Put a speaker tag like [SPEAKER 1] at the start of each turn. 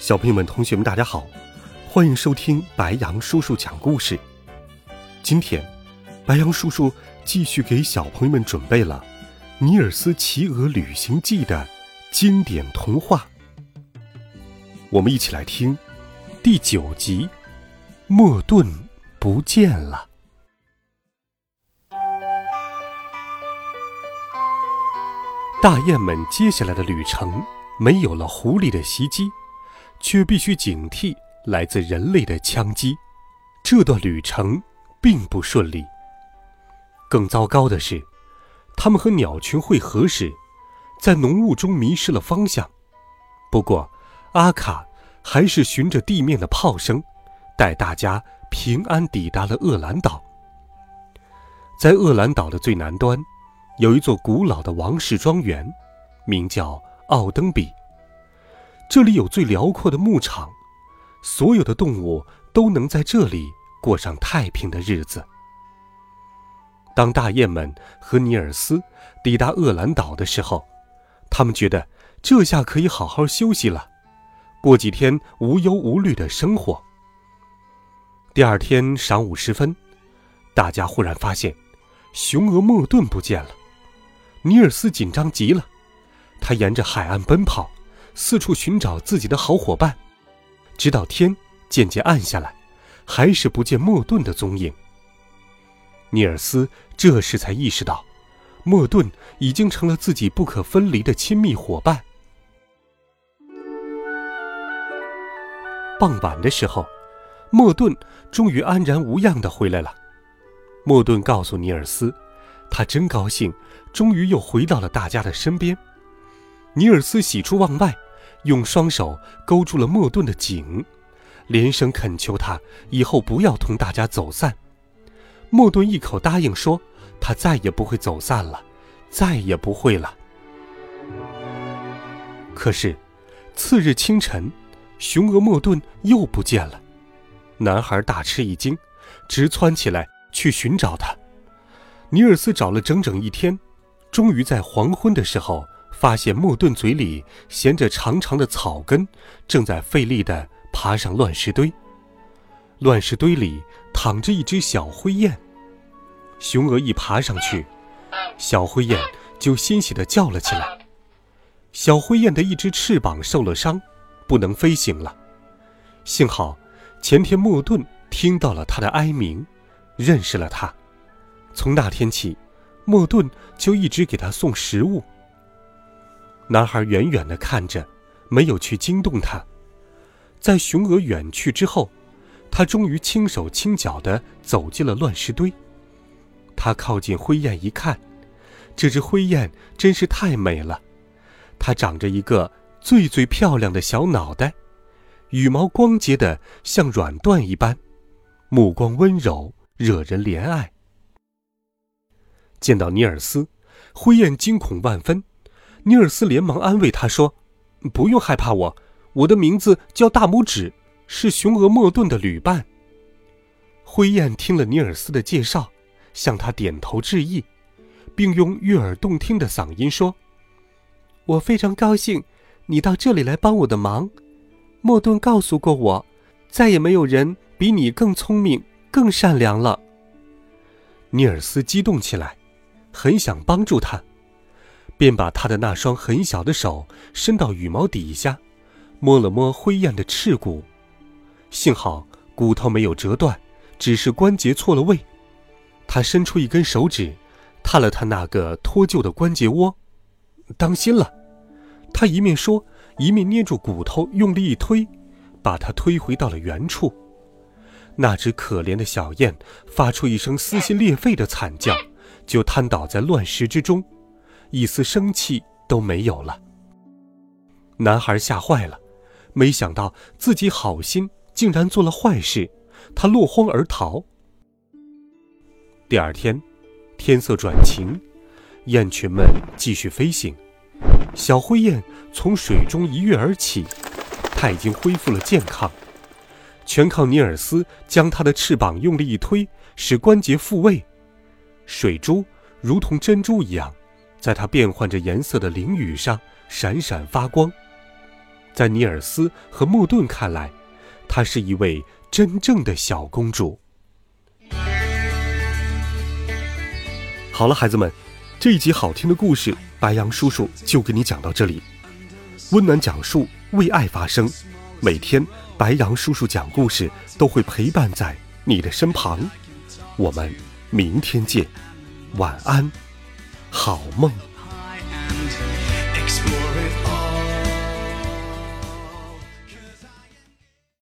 [SPEAKER 1] 小朋友们、同学们，大家好，欢迎收听白杨叔叔讲故事。今天，白杨叔叔继续给小朋友们准备了《尼尔斯骑鹅旅行记》的经典童话。我们一起来听第九集《莫顿不见了》。大雁们接下来的旅程没有了狐狸的袭击。却必须警惕来自人类的枪击，这段旅程并不顺利。更糟糕的是，他们和鸟群会合时，在浓雾中迷失了方向。不过，阿卡还是循着地面的炮声，带大家平安抵达了厄兰岛。在厄兰岛的最南端，有一座古老的王室庄园，名叫奥登比。这里有最辽阔的牧场，所有的动物都能在这里过上太平的日子。当大雁们和尼尔斯抵达厄兰岛的时候，他们觉得这下可以好好休息了，过几天无忧无虑的生活。第二天晌午时分，大家忽然发现，雄鹅莫顿不见了。尼尔斯紧张极了，他沿着海岸奔跑。四处寻找自己的好伙伴，直到天渐渐暗下来，还是不见莫顿的踪影。尼尔斯这时才意识到，莫顿已经成了自己不可分离的亲密伙伴。傍晚的时候，莫顿终于安然无恙的回来了。莫顿告诉尼尔斯，他真高兴，终于又回到了大家的身边。尼尔斯喜出望外，用双手勾住了莫顿的颈，连声恳求他以后不要同大家走散。莫顿一口答应说：“他再也不会走散了，再也不会了。”可是，次日清晨，雄鹅莫顿又不见了。男孩大吃一惊，直窜起来去寻找他。尼尔斯找了整整一天，终于在黄昏的时候。发现莫顿嘴里衔着长长的草根，正在费力地爬上乱石堆。乱石堆里躺着一只小灰雁。雄鹅一爬上去，小灰雁就欣喜地叫了起来。小灰雁的一只翅膀受了伤，不能飞行了。幸好前天莫顿听到了它的哀鸣，认识了它。从那天起，莫顿就一直给它送食物。男孩远远地看着，没有去惊动它。在雄鹅远去之后，他终于轻手轻脚地走进了乱石堆。他靠近灰雁一看，这只灰雁真是太美了。它长着一个最最漂亮的小脑袋，羽毛光洁的像软缎一般，目光温柔，惹人怜爱。见到尼尔斯，灰雁惊恐万分。尼尔斯连忙安慰他说：“不用害怕我，我的名字叫大拇指，是雄鹅莫顿的旅伴。”灰雁听了尼尔斯的介绍，向他点头致意，并用悦耳动听的嗓音说：“我非常高兴，你到这里来帮我的忙。莫顿告诉过我，再也没有人比你更聪明、更善良了。”尼尔斯激动起来，很想帮助他。便把他的那双很小的手伸到羽毛底下，摸了摸灰雁的翅骨，幸好骨头没有折断，只是关节错了位。他伸出一根手指，探了探那个脱臼的关节窝，当心了！他一面说，一面捏住骨头，用力一推，把它推回到了原处。那只可怜的小雁发出一声撕心裂肺的惨叫，就瘫倒在乱石之中。一丝生气都没有了。男孩吓坏了，没想到自己好心竟然做了坏事，他落荒而逃。第二天，天色转晴，雁群们继续飞行。小灰雁从水中一跃而起，它已经恢复了健康，全靠尼尔斯将它的翅膀用力一推，使关节复位。水珠如同珍珠一样，在它变换着颜色的翎羽上闪闪发光。在尼尔斯和莫顿看来，她是一位真正的小公主。好了，孩子们，这一集好听的故事，白羊叔叔就给你讲到这里。温暖讲述，为爱发声。每天，白羊叔叔讲故事都会陪伴在你的身旁。我们明天见，晚安，好梦。